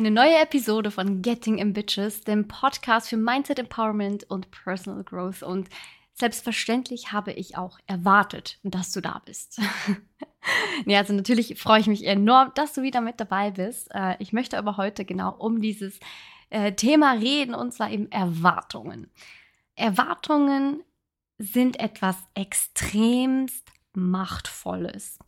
Eine neue Episode von Getting Ambitious, dem Podcast für Mindset Empowerment und Personal Growth. Und selbstverständlich habe ich auch erwartet, dass du da bist. nee, also natürlich freue ich mich enorm, dass du wieder mit dabei bist. Äh, ich möchte aber heute genau um dieses äh, Thema reden und zwar eben Erwartungen. Erwartungen sind etwas extremst Machtvolles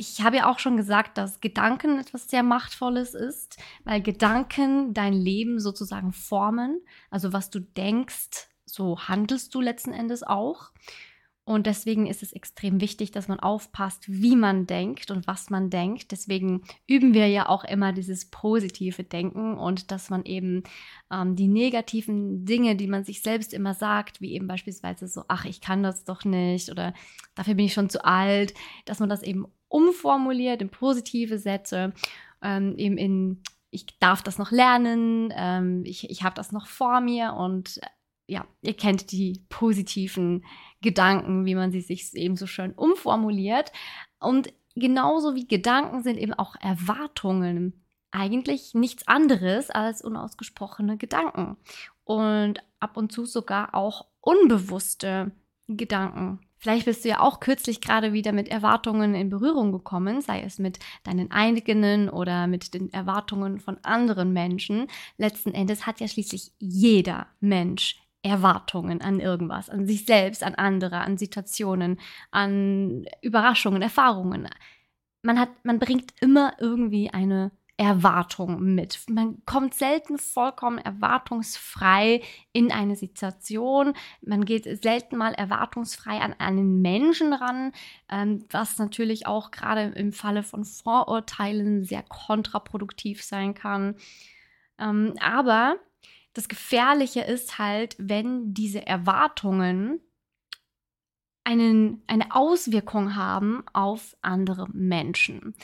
ich habe ja auch schon gesagt, dass Gedanken etwas sehr Machtvolles ist, weil Gedanken dein Leben sozusagen formen. Also was du denkst, so handelst du letzten Endes auch. Und deswegen ist es extrem wichtig, dass man aufpasst, wie man denkt und was man denkt. Deswegen üben wir ja auch immer dieses positive Denken und dass man eben ähm, die negativen Dinge, die man sich selbst immer sagt, wie eben beispielsweise so, ach, ich kann das doch nicht oder dafür bin ich schon zu alt, dass man das eben umformuliert in positive Sätze, ähm, eben in ich darf das noch lernen, ähm, ich, ich habe das noch vor mir und äh, ja, ihr kennt die positiven Gedanken, wie man sie sich eben so schön umformuliert. Und genauso wie Gedanken sind eben auch Erwartungen eigentlich nichts anderes als unausgesprochene Gedanken. Und ab und zu sogar auch unbewusste Gedanken. Vielleicht bist du ja auch kürzlich gerade wieder mit Erwartungen in Berührung gekommen, sei es mit deinen eigenen oder mit den Erwartungen von anderen Menschen. Letzten Endes hat ja schließlich jeder Mensch Erwartungen an irgendwas, an sich selbst, an andere, an Situationen, an Überraschungen, Erfahrungen. Man hat, man bringt immer irgendwie eine Erwartung mit. Man kommt selten vollkommen erwartungsfrei in eine Situation. Man geht selten mal erwartungsfrei an einen Menschen ran, ähm, was natürlich auch gerade im Falle von Vorurteilen sehr kontraproduktiv sein kann. Ähm, aber das Gefährliche ist halt, wenn diese Erwartungen einen, eine Auswirkung haben auf andere Menschen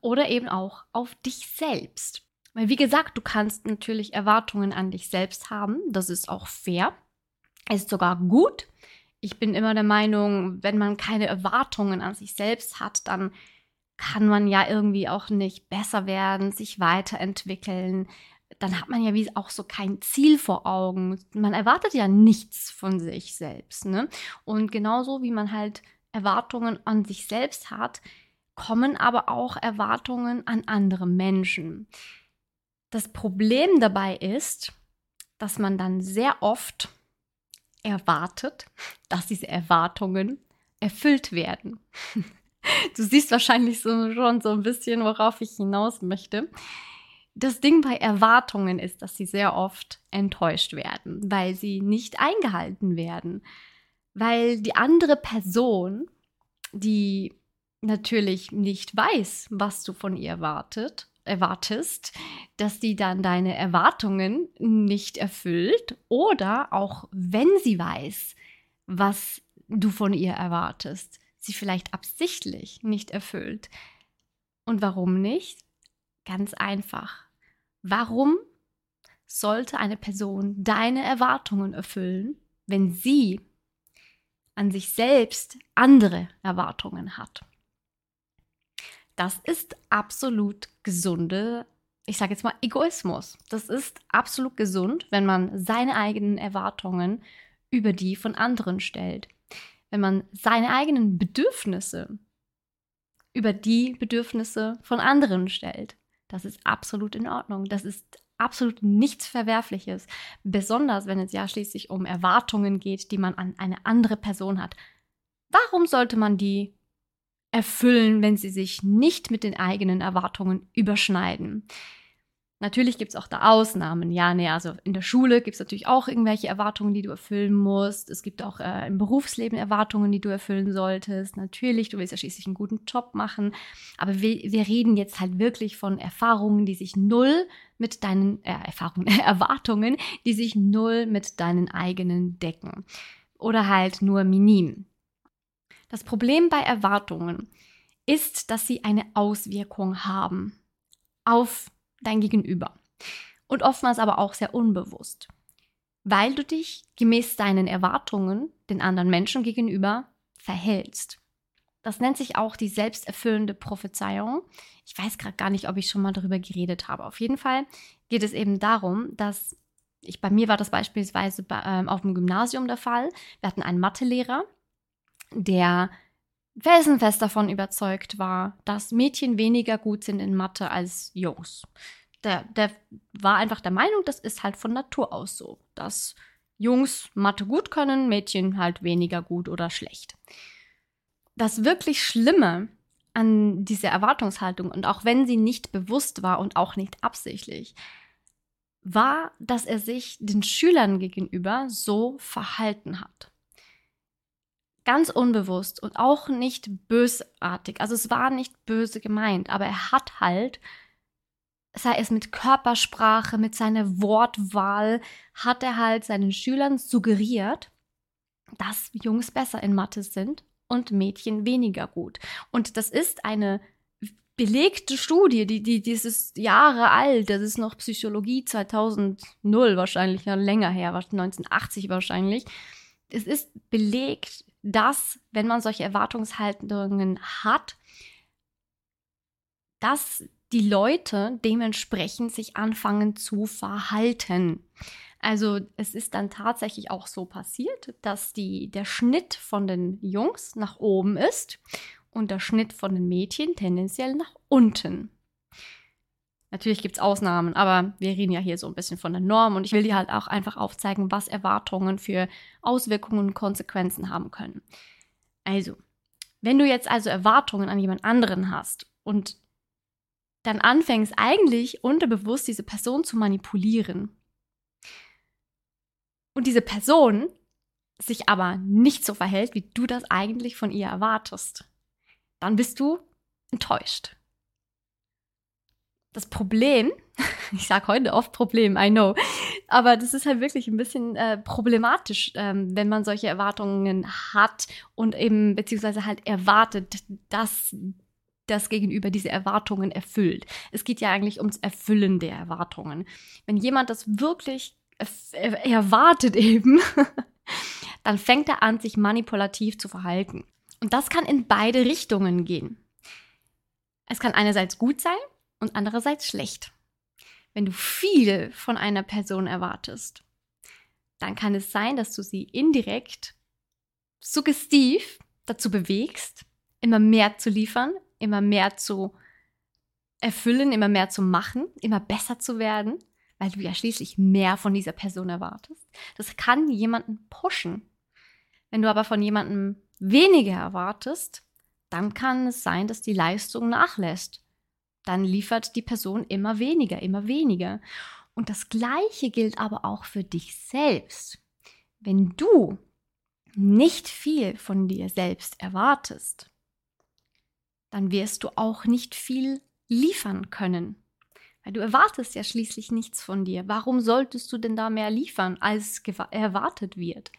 oder eben auch auf dich selbst. Weil, wie gesagt, du kannst natürlich Erwartungen an dich selbst haben. Das ist auch fair. Ist sogar gut. Ich bin immer der Meinung, wenn man keine Erwartungen an sich selbst hat, dann kann man ja irgendwie auch nicht besser werden, sich weiterentwickeln. Dann hat man ja wie auch so kein Ziel vor Augen. Man erwartet ja nichts von sich selbst. Ne? Und genauso wie man halt Erwartungen an sich selbst hat, kommen aber auch Erwartungen an andere Menschen. Das Problem dabei ist, dass man dann sehr oft erwartet, dass diese Erwartungen erfüllt werden. Du siehst wahrscheinlich so, schon so ein bisschen, worauf ich hinaus möchte. Das Ding bei Erwartungen ist, dass sie sehr oft enttäuscht werden, weil sie nicht eingehalten werden. Weil die andere Person, die natürlich nicht weiß, was du von ihr erwartet, erwartest, dass sie dann deine Erwartungen nicht erfüllt oder auch wenn sie weiß, was du von ihr erwartest, sie vielleicht absichtlich nicht erfüllt. Und warum nicht? Ganz einfach. Warum sollte eine Person deine Erwartungen erfüllen, wenn sie an sich selbst andere Erwartungen hat? Das ist absolut gesunde, ich sage jetzt mal Egoismus. Das ist absolut gesund, wenn man seine eigenen Erwartungen über die von anderen stellt. Wenn man seine eigenen Bedürfnisse über die Bedürfnisse von anderen stellt. Das ist absolut in Ordnung. Das ist absolut nichts Verwerfliches. Besonders wenn es ja schließlich um Erwartungen geht, die man an eine andere Person hat. Warum sollte man die erfüllen, wenn sie sich nicht mit den eigenen Erwartungen überschneiden. Natürlich gibt es auch da Ausnahmen. Ja, nee, also in der Schule gibt es natürlich auch irgendwelche Erwartungen, die du erfüllen musst. Es gibt auch äh, im Berufsleben Erwartungen, die du erfüllen solltest. Natürlich, du willst ja schließlich einen guten Job machen. Aber wir, wir reden jetzt halt wirklich von Erfahrungen, die sich null mit deinen äh, Erfahrungen, Erwartungen, die sich null mit deinen eigenen decken. Oder halt nur minim. Das Problem bei Erwartungen ist, dass sie eine Auswirkung haben auf dein Gegenüber. Und oftmals aber auch sehr unbewusst. Weil du dich gemäß deinen Erwartungen den anderen Menschen gegenüber verhältst. Das nennt sich auch die selbsterfüllende Prophezeiung. Ich weiß gerade gar nicht, ob ich schon mal darüber geredet habe. Auf jeden Fall geht es eben darum, dass ich, bei mir war das beispielsweise bei, ähm, auf dem Gymnasium der Fall. Wir hatten einen Mathelehrer, der felsenfest davon überzeugt war, dass Mädchen weniger gut sind in Mathe als Jungs. Der, der war einfach der Meinung, das ist halt von Natur aus so, dass Jungs Mathe gut können, Mädchen halt weniger gut oder schlecht. Das wirklich Schlimme an dieser Erwartungshaltung, und auch wenn sie nicht bewusst war und auch nicht absichtlich, war, dass er sich den Schülern gegenüber so verhalten hat. Ganz unbewusst und auch nicht bösartig. Also es war nicht böse gemeint, aber er hat halt, sei es mit Körpersprache, mit seiner Wortwahl, hat er halt seinen Schülern suggeriert, dass Jungs besser in Mathe sind und Mädchen weniger gut. Und das ist eine belegte Studie, die, die, die ist Jahre alt, das ist noch Psychologie 2000 wahrscheinlich, ja, länger her, 1980 wahrscheinlich. Es ist belegt, dass, wenn man solche Erwartungshaltungen hat, dass die Leute dementsprechend sich anfangen zu verhalten. Also es ist dann tatsächlich auch so passiert, dass die, der Schnitt von den Jungs nach oben ist und der Schnitt von den Mädchen tendenziell nach unten. Natürlich gibt es Ausnahmen, aber wir reden ja hier so ein bisschen von der Norm und ich will dir halt auch einfach aufzeigen, was Erwartungen für Auswirkungen und Konsequenzen haben können. Also, wenn du jetzt also Erwartungen an jemand anderen hast und dann anfängst eigentlich unterbewusst diese Person zu manipulieren und diese Person sich aber nicht so verhält, wie du das eigentlich von ihr erwartest, dann bist du enttäuscht. Das Problem, ich sage heute oft Problem, I know, aber das ist halt wirklich ein bisschen äh, problematisch, ähm, wenn man solche Erwartungen hat und eben beziehungsweise halt erwartet, dass das Gegenüber diese Erwartungen erfüllt. Es geht ja eigentlich ums Erfüllen der Erwartungen. Wenn jemand das wirklich erwartet eben, dann fängt er an, sich manipulativ zu verhalten. Und das kann in beide Richtungen gehen. Es kann einerseits gut sein und andererseits schlecht. Wenn du viel von einer Person erwartest, dann kann es sein, dass du sie indirekt suggestiv dazu bewegst, immer mehr zu liefern, immer mehr zu erfüllen, immer mehr zu machen, immer besser zu werden, weil du ja schließlich mehr von dieser Person erwartest. Das kann jemanden pushen. Wenn du aber von jemandem weniger erwartest, dann kann es sein, dass die Leistung nachlässt. Dann liefert die Person immer weniger, immer weniger. Und das Gleiche gilt aber auch für dich selbst. Wenn du nicht viel von dir selbst erwartest, dann wirst du auch nicht viel liefern können. Weil du erwartest ja schließlich nichts von dir. Warum solltest du denn da mehr liefern, als erwartet wird?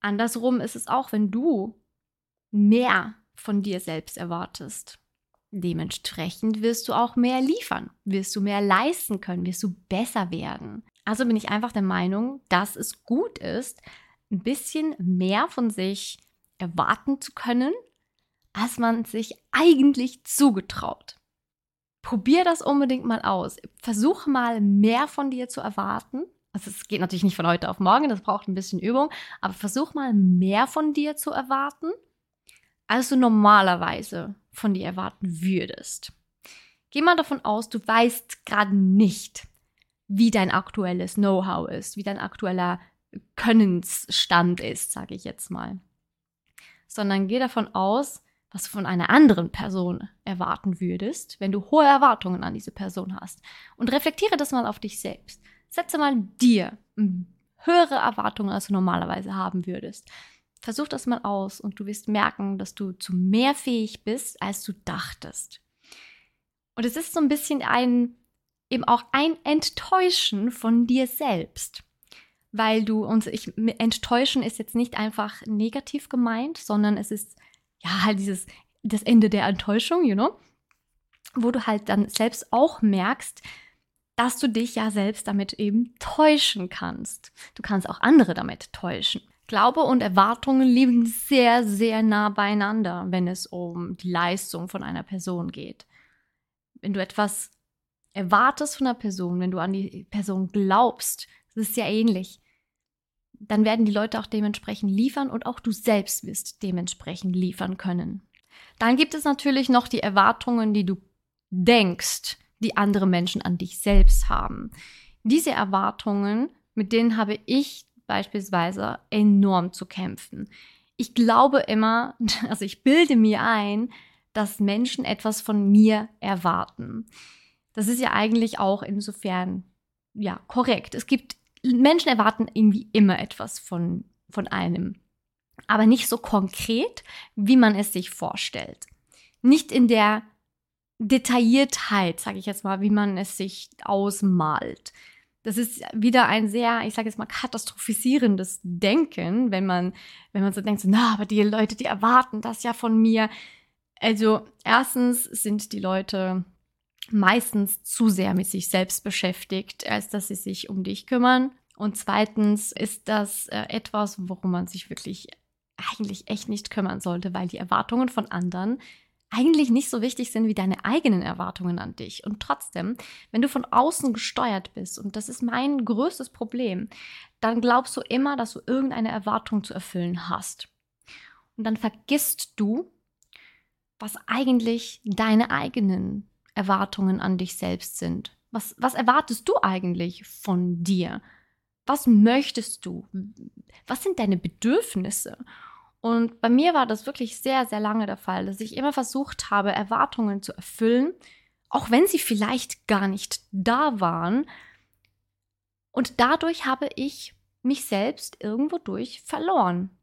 Andersrum ist es auch, wenn du mehr von dir selbst erwartest. Dementsprechend wirst du auch mehr liefern, wirst du mehr leisten können, wirst du besser werden. Also bin ich einfach der Meinung, dass es gut ist, ein bisschen mehr von sich erwarten zu können, als man sich eigentlich zugetraut. Probier das unbedingt mal aus. Versuch mal mehr von dir zu erwarten also es geht natürlich nicht von heute auf morgen, das braucht ein bisschen Übung, aber versuch mal mehr von dir zu erwarten, als du normalerweise von dir erwarten würdest. Geh mal davon aus, du weißt gerade nicht, wie dein aktuelles Know-how ist, wie dein aktueller Könnensstand ist, sage ich jetzt mal. Sondern geh davon aus, was du von einer anderen Person erwarten würdest, wenn du hohe Erwartungen an diese Person hast. Und reflektiere das mal auf dich selbst. Setze mal dir höhere Erwartungen, als du normalerweise haben würdest. Versuch das mal aus und du wirst merken, dass du zu mehr fähig bist, als du dachtest. Und es ist so ein bisschen ein, eben auch ein Enttäuschen von dir selbst. Weil du, und ich, enttäuschen ist jetzt nicht einfach negativ gemeint, sondern es ist ja halt dieses, das Ende der Enttäuschung, you know? Wo du halt dann selbst auch merkst, dass du dich ja selbst damit eben täuschen kannst. Du kannst auch andere damit täuschen. Glaube und Erwartungen liegen sehr, sehr nah beieinander, wenn es um die Leistung von einer Person geht. Wenn du etwas erwartest von einer Person, wenn du an die Person glaubst, das ist ja ähnlich, dann werden die Leute auch dementsprechend liefern und auch du selbst wirst dementsprechend liefern können. Dann gibt es natürlich noch die Erwartungen, die du denkst, die andere Menschen an dich selbst haben. Diese Erwartungen, mit denen habe ich beispielsweise enorm zu kämpfen. Ich glaube immer, also ich bilde mir ein, dass Menschen etwas von mir erwarten. Das ist ja eigentlich auch insofern ja korrekt. Es gibt Menschen erwarten irgendwie immer etwas von von einem, aber nicht so konkret, wie man es sich vorstellt. Nicht in der Detailliertheit, sage ich jetzt mal, wie man es sich ausmalt. Das ist wieder ein sehr, ich sage jetzt mal, katastrophisierendes Denken, wenn man, wenn man so denkt, so, na, aber die Leute, die erwarten das ja von mir. Also erstens sind die Leute meistens zu sehr mit sich selbst beschäftigt, als dass sie sich um dich kümmern. Und zweitens ist das äh, etwas, worum man sich wirklich eigentlich echt nicht kümmern sollte, weil die Erwartungen von anderen eigentlich nicht so wichtig sind wie deine eigenen Erwartungen an dich. Und trotzdem, wenn du von außen gesteuert bist, und das ist mein größtes Problem, dann glaubst du immer, dass du irgendeine Erwartung zu erfüllen hast. Und dann vergisst du, was eigentlich deine eigenen Erwartungen an dich selbst sind. Was, was erwartest du eigentlich von dir? Was möchtest du? Was sind deine Bedürfnisse? Und bei mir war das wirklich sehr, sehr lange der Fall, dass ich immer versucht habe, Erwartungen zu erfüllen, auch wenn sie vielleicht gar nicht da waren. Und dadurch habe ich mich selbst irgendwo durch verloren.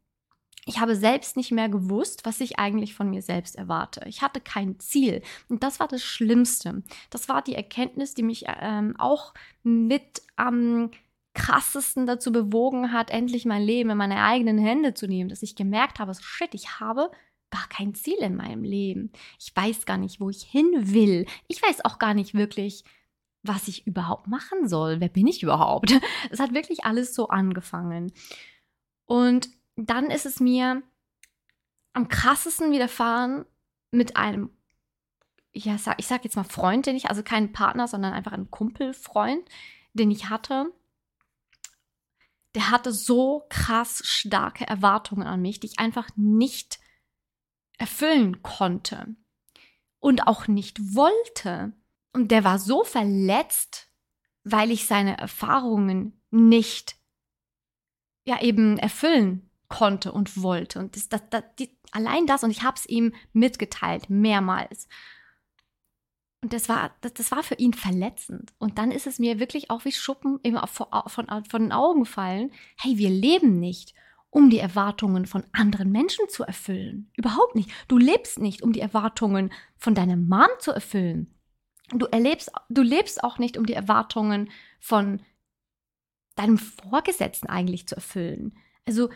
Ich habe selbst nicht mehr gewusst, was ich eigentlich von mir selbst erwarte. Ich hatte kein Ziel. Und das war das Schlimmste. Das war die Erkenntnis, die mich ähm, auch mit am ähm, krassesten dazu bewogen hat, endlich mein Leben in meine eigenen Hände zu nehmen, dass ich gemerkt habe, so shit, ich habe gar kein Ziel in meinem Leben. Ich weiß gar nicht, wo ich hin will. Ich weiß auch gar nicht wirklich, was ich überhaupt machen soll. Wer bin ich überhaupt? Es hat wirklich alles so angefangen. Und dann ist es mir am krassesten widerfahren mit einem, ja, ich sag jetzt mal Freund, den ich, also keinen Partner, sondern einfach einen Kumpelfreund, den ich hatte der hatte so krass starke Erwartungen an mich, die ich einfach nicht erfüllen konnte und auch nicht wollte. Und der war so verletzt, weil ich seine Erfahrungen nicht ja eben erfüllen konnte und wollte. Und das, das, das, die, allein das, und ich habe es ihm mitgeteilt, mehrmals. Und das war, das, das war für ihn verletzend. Und dann ist es mir wirklich auch wie Schuppen immer von, von, von den Augen fallen. Hey, wir leben nicht, um die Erwartungen von anderen Menschen zu erfüllen. Überhaupt nicht. Du lebst nicht, um die Erwartungen von deiner Mom zu erfüllen. Du erlebst, du lebst auch nicht, um die Erwartungen von deinem Vorgesetzten eigentlich zu erfüllen. Also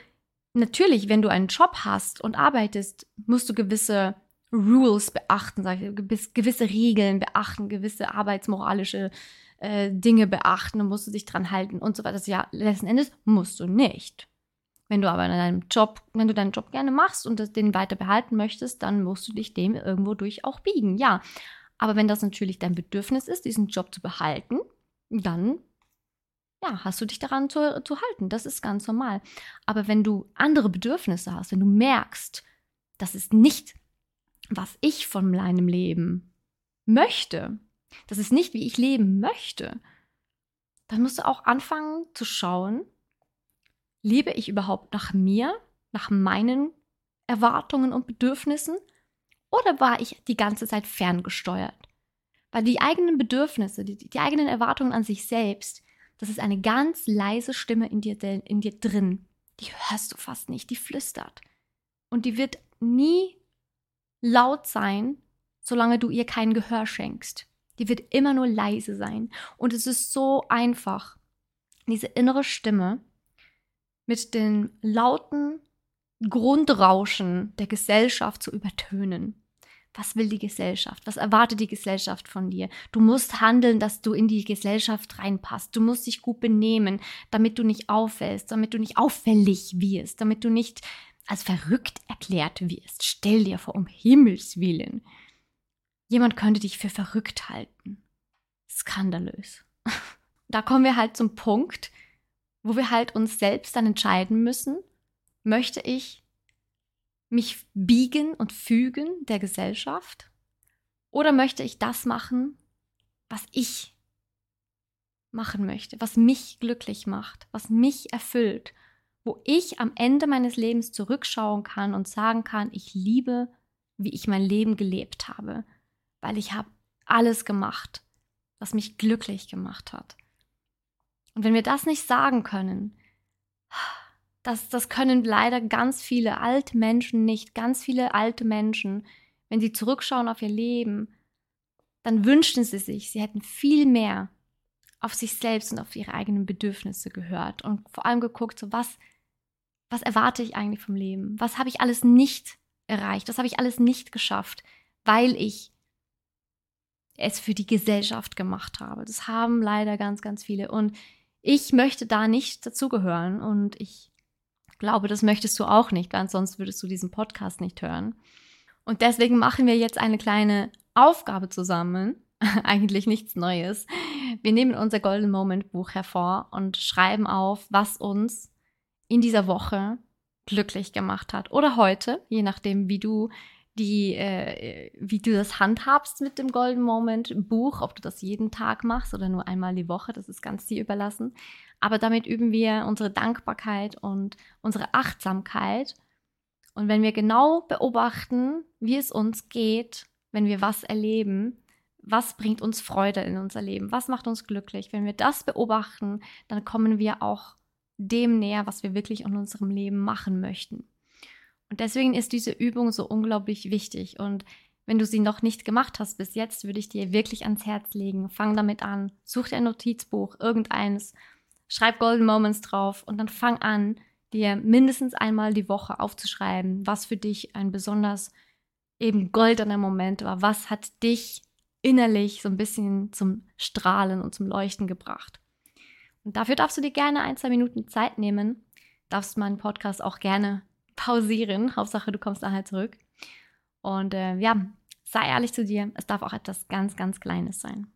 natürlich, wenn du einen Job hast und arbeitest, musst du gewisse Rules beachten, sag ich, gewisse Regeln beachten, gewisse arbeitsmoralische äh, Dinge beachten und musst du dich dran halten und so weiter. Ja, letzten Endes musst du nicht. Wenn du aber in deinem Job, wenn du deinen Job gerne machst und den weiter behalten möchtest, dann musst du dich dem irgendwo durch auch biegen, ja. Aber wenn das natürlich dein Bedürfnis ist, diesen Job zu behalten, dann ja, hast du dich daran zu, zu halten. Das ist ganz normal. Aber wenn du andere Bedürfnisse hast, wenn du merkst, das ist nicht was ich von meinem Leben möchte, das ist nicht, wie ich leben möchte, dann musst du auch anfangen zu schauen, lebe ich überhaupt nach mir, nach meinen Erwartungen und Bedürfnissen oder war ich die ganze Zeit ferngesteuert? Weil die eigenen Bedürfnisse, die, die eigenen Erwartungen an sich selbst, das ist eine ganz leise Stimme in dir, in dir drin. Die hörst du fast nicht, die flüstert. Und die wird nie laut sein, solange du ihr kein Gehör schenkst. Die wird immer nur leise sein. Und es ist so einfach, diese innere Stimme mit den lauten Grundrauschen der Gesellschaft zu übertönen. was will die Gesellschaft? Was erwartet die Gesellschaft von dir? Du musst handeln, dass du in die Gesellschaft reinpasst. Du musst dich gut benehmen, damit du nicht auffällst, damit du nicht auffällig wirst, damit du nicht als verrückt erklärt wirst. Stell dir vor, um Himmels willen. Jemand könnte dich für verrückt halten. Skandalös. Da kommen wir halt zum Punkt, wo wir halt uns selbst dann entscheiden müssen, möchte ich mich biegen und fügen der Gesellschaft? Oder möchte ich das machen, was ich machen möchte, was mich glücklich macht, was mich erfüllt, wo ich am Ende meines Lebens zurückschauen kann und sagen kann, ich liebe, wie ich mein Leben gelebt habe, weil ich habe alles gemacht, was mich glücklich gemacht hat. Und wenn wir das nicht sagen können, das, das können leider ganz viele alte Menschen nicht. Ganz viele alte Menschen, wenn sie zurückschauen auf ihr Leben, dann wünschen sie sich, sie hätten viel mehr auf sich selbst und auf ihre eigenen Bedürfnisse gehört und vor allem geguckt, so was, was erwarte ich eigentlich vom Leben? Was habe ich alles nicht erreicht? Was habe ich alles nicht geschafft, weil ich es für die Gesellschaft gemacht habe? Das haben leider ganz, ganz viele. Und ich möchte da nicht dazugehören und ich glaube, das möchtest du auch nicht, weil sonst würdest du diesen Podcast nicht hören. Und deswegen machen wir jetzt eine kleine Aufgabe zusammen. Eigentlich nichts Neues. Wir nehmen unser Golden Moment Buch hervor und schreiben auf, was uns in dieser Woche glücklich gemacht hat. Oder heute, je nachdem, wie du die, äh, wie du das handhabst mit dem Golden Moment Buch, ob du das jeden Tag machst oder nur einmal die Woche, das ist ganz dir überlassen. Aber damit üben wir unsere Dankbarkeit und unsere Achtsamkeit. Und wenn wir genau beobachten, wie es uns geht, wenn wir was erleben, was bringt uns Freude in unser Leben, was macht uns glücklich, wenn wir das beobachten, dann kommen wir auch dem näher, was wir wirklich in unserem Leben machen möchten. Und deswegen ist diese Übung so unglaublich wichtig. Und wenn du sie noch nicht gemacht hast bis jetzt, würde ich dir wirklich ans Herz legen. Fang damit an. Such dir ein Notizbuch, irgendeines schreib Golden Moments drauf und dann fang an, dir mindestens einmal die Woche aufzuschreiben, was für dich ein besonders eben goldener Moment war. Was hat dich innerlich so ein bisschen zum Strahlen und zum Leuchten gebracht? Und dafür darfst du dir gerne ein, zwei Minuten Zeit nehmen. Darfst meinen Podcast auch gerne pausieren. Hauptsache, du kommst nachher zurück. Und äh, ja, sei ehrlich zu dir. Es darf auch etwas ganz, ganz Kleines sein.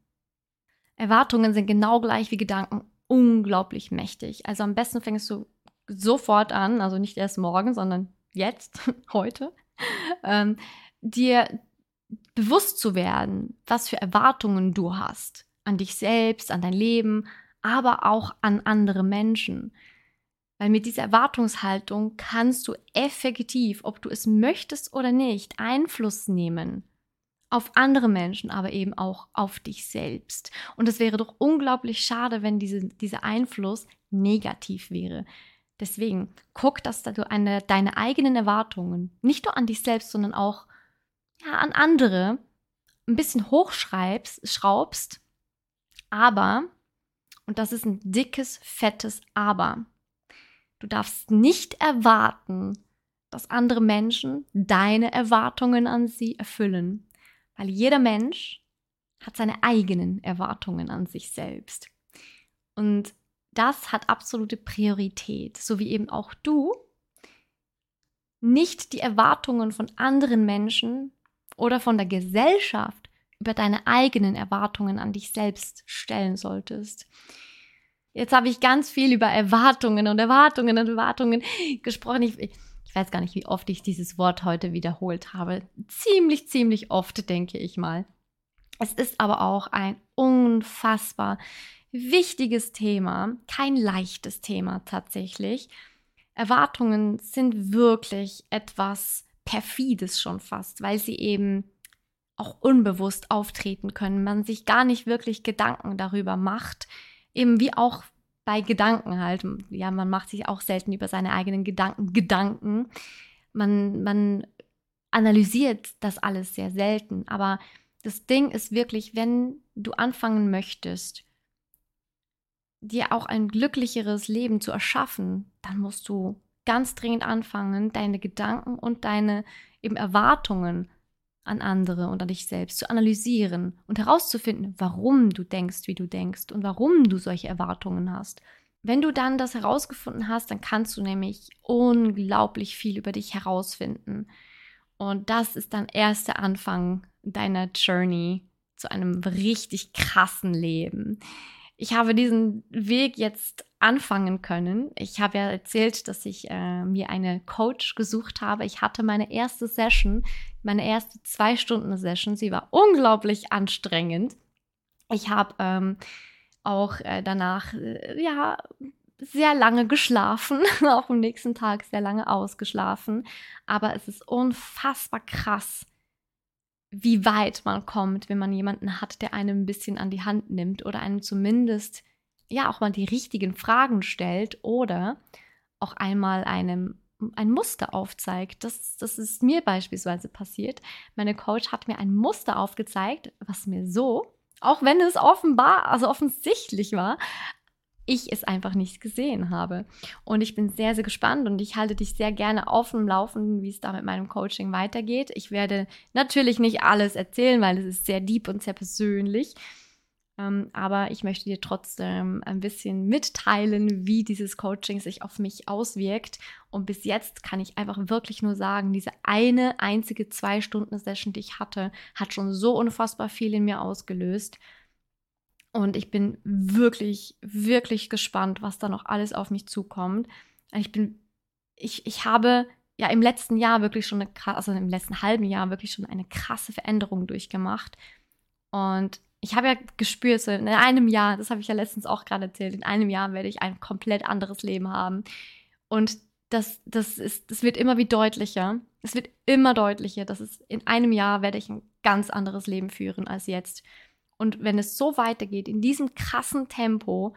Erwartungen sind genau gleich wie Gedanken unglaublich mächtig. Also am besten fängst du sofort an, also nicht erst morgen, sondern jetzt, heute, ähm, dir bewusst zu werden, was für Erwartungen du hast an dich selbst, an dein Leben, aber auch an andere Menschen. Weil mit dieser Erwartungshaltung kannst du effektiv, ob du es möchtest oder nicht, Einfluss nehmen auf andere Menschen, aber eben auch auf dich selbst. Und es wäre doch unglaublich schade, wenn diese, dieser Einfluss negativ wäre. Deswegen guck, dass du eine, deine eigenen Erwartungen, nicht nur an dich selbst, sondern auch ja, an andere, ein bisschen hochschreibst, schraubst, aber, und das ist ein dickes, fettes Aber, du darfst nicht erwarten, dass andere Menschen deine Erwartungen an sie erfüllen. Weil jeder Mensch hat seine eigenen Erwartungen an sich selbst. Und das hat absolute Priorität, so wie eben auch du nicht die Erwartungen von anderen Menschen oder von der Gesellschaft über deine eigenen Erwartungen an dich selbst stellen solltest. Jetzt habe ich ganz viel über Erwartungen und Erwartungen und Erwartungen gesprochen. Ich, ich weiß gar nicht, wie oft ich dieses Wort heute wiederholt habe. Ziemlich, ziemlich oft, denke ich mal. Es ist aber auch ein unfassbar wichtiges Thema, kein leichtes Thema tatsächlich. Erwartungen sind wirklich etwas perfides schon fast, weil sie eben auch unbewusst auftreten können, man sich gar nicht wirklich Gedanken darüber macht, eben wie auch bei Gedanken halt. Ja, man macht sich auch selten über seine eigenen Gedanken Gedanken. Man, man analysiert das alles sehr selten. Aber das Ding ist wirklich, wenn du anfangen möchtest, dir auch ein glücklicheres Leben zu erschaffen, dann musst du ganz dringend anfangen, deine Gedanken und deine eben Erwartungen an andere und an dich selbst, zu analysieren und herauszufinden, warum du denkst, wie du denkst und warum du solche Erwartungen hast. Wenn du dann das herausgefunden hast, dann kannst du nämlich unglaublich viel über dich herausfinden. Und das ist dann erst der Anfang deiner Journey zu einem richtig krassen Leben. Ich habe diesen Weg jetzt anfangen können. Ich habe ja erzählt, dass ich äh, mir eine Coach gesucht habe. Ich hatte meine erste Session, meine erste zwei Stunden Session. Sie war unglaublich anstrengend. Ich habe ähm, auch äh, danach äh, ja sehr lange geschlafen, auch am nächsten Tag sehr lange ausgeschlafen. Aber es ist unfassbar krass, wie weit man kommt, wenn man jemanden hat, der einem ein bisschen an die Hand nimmt oder einem zumindest ja auch mal die richtigen Fragen stellt oder auch einmal einem ein Muster aufzeigt. Das, das ist mir beispielsweise passiert. Meine Coach hat mir ein Muster aufgezeigt, was mir so, auch wenn es offenbar, also offensichtlich war, ich es einfach nicht gesehen habe. Und ich bin sehr, sehr gespannt und ich halte dich sehr gerne auf dem Laufenden, wie es da mit meinem Coaching weitergeht. Ich werde natürlich nicht alles erzählen, weil es ist sehr deep und sehr persönlich. Ähm, aber ich möchte dir trotzdem ein bisschen mitteilen, wie dieses Coaching sich auf mich auswirkt. Und bis jetzt kann ich einfach wirklich nur sagen, diese eine einzige Zwei-Stunden-Session, die ich hatte, hat schon so unfassbar viel in mir ausgelöst. Und ich bin wirklich, wirklich gespannt, was da noch alles auf mich zukommt. Ich bin, ich, ich habe ja im letzten Jahr wirklich schon eine also im letzten halben Jahr wirklich schon eine krasse Veränderung durchgemacht. Und ich habe ja gespürt, so in einem Jahr, das habe ich ja letztens auch gerade erzählt, in einem Jahr werde ich ein komplett anderes Leben haben. Und das, das, ist, das wird immer wie deutlicher. Es wird immer deutlicher, dass es in einem Jahr werde ich ein ganz anderes Leben führen als jetzt. Und wenn es so weitergeht, in diesem krassen Tempo,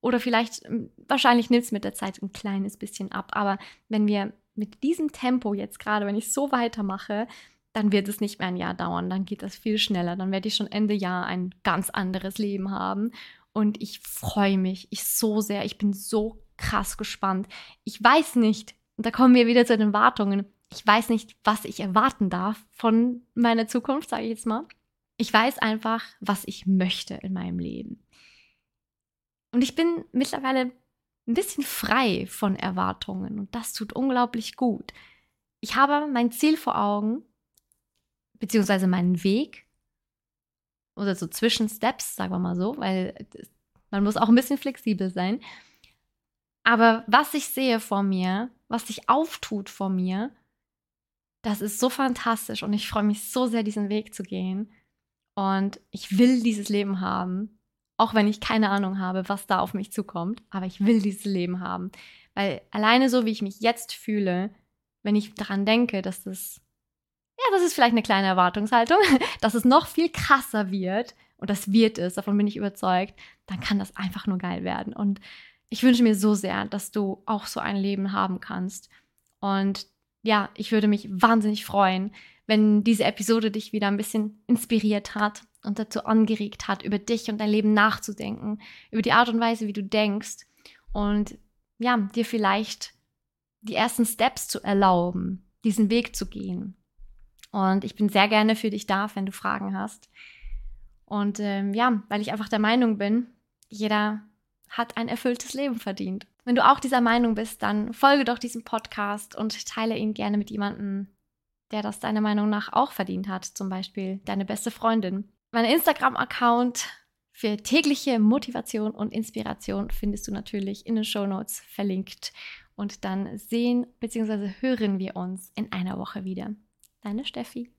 oder vielleicht, ähm, wahrscheinlich nimmt es mit der Zeit ein kleines bisschen ab, aber wenn wir mit diesem Tempo jetzt gerade, wenn ich so weitermache, dann wird es nicht mehr ein Jahr dauern, dann geht das viel schneller, dann werde ich schon Ende Jahr ein ganz anderes Leben haben. Und ich freue mich, ich so sehr, ich bin so krass gespannt. Ich weiß nicht, und da kommen wir wieder zu den Wartungen, ich weiß nicht, was ich erwarten darf von meiner Zukunft, sage ich jetzt mal. Ich weiß einfach, was ich möchte in meinem Leben. Und ich bin mittlerweile ein bisschen frei von Erwartungen und das tut unglaublich gut. Ich habe mein Ziel vor Augen, beziehungsweise meinen Weg oder so zwischen Steps, sagen wir mal so, weil man muss auch ein bisschen flexibel sein. Aber was ich sehe vor mir, was sich auftut vor mir, das ist so fantastisch und ich freue mich so sehr, diesen Weg zu gehen. Und ich will dieses Leben haben, auch wenn ich keine Ahnung habe, was da auf mich zukommt. Aber ich will dieses Leben haben. Weil alleine so, wie ich mich jetzt fühle, wenn ich daran denke, dass das, ja, das ist vielleicht eine kleine Erwartungshaltung, dass es noch viel krasser wird, und das wird es, davon bin ich überzeugt, dann kann das einfach nur geil werden. Und ich wünsche mir so sehr, dass du auch so ein Leben haben kannst. Und ja, ich würde mich wahnsinnig freuen, wenn diese Episode dich wieder ein bisschen inspiriert hat und dazu angeregt hat, über dich und dein Leben nachzudenken, über die Art und Weise, wie du denkst und ja, dir vielleicht die ersten Steps zu erlauben, diesen Weg zu gehen. Und ich bin sehr gerne für dich da, wenn du Fragen hast. Und ähm, ja, weil ich einfach der Meinung bin, jeder hat ein erfülltes Leben verdient. Wenn du auch dieser Meinung bist, dann folge doch diesem Podcast und teile ihn gerne mit jemandem, der das deiner Meinung nach auch verdient hat, zum Beispiel deine beste Freundin. Mein Instagram-Account für tägliche Motivation und Inspiration findest du natürlich in den Show Notes verlinkt. Und dann sehen bzw. hören wir uns in einer Woche wieder. Deine Steffi.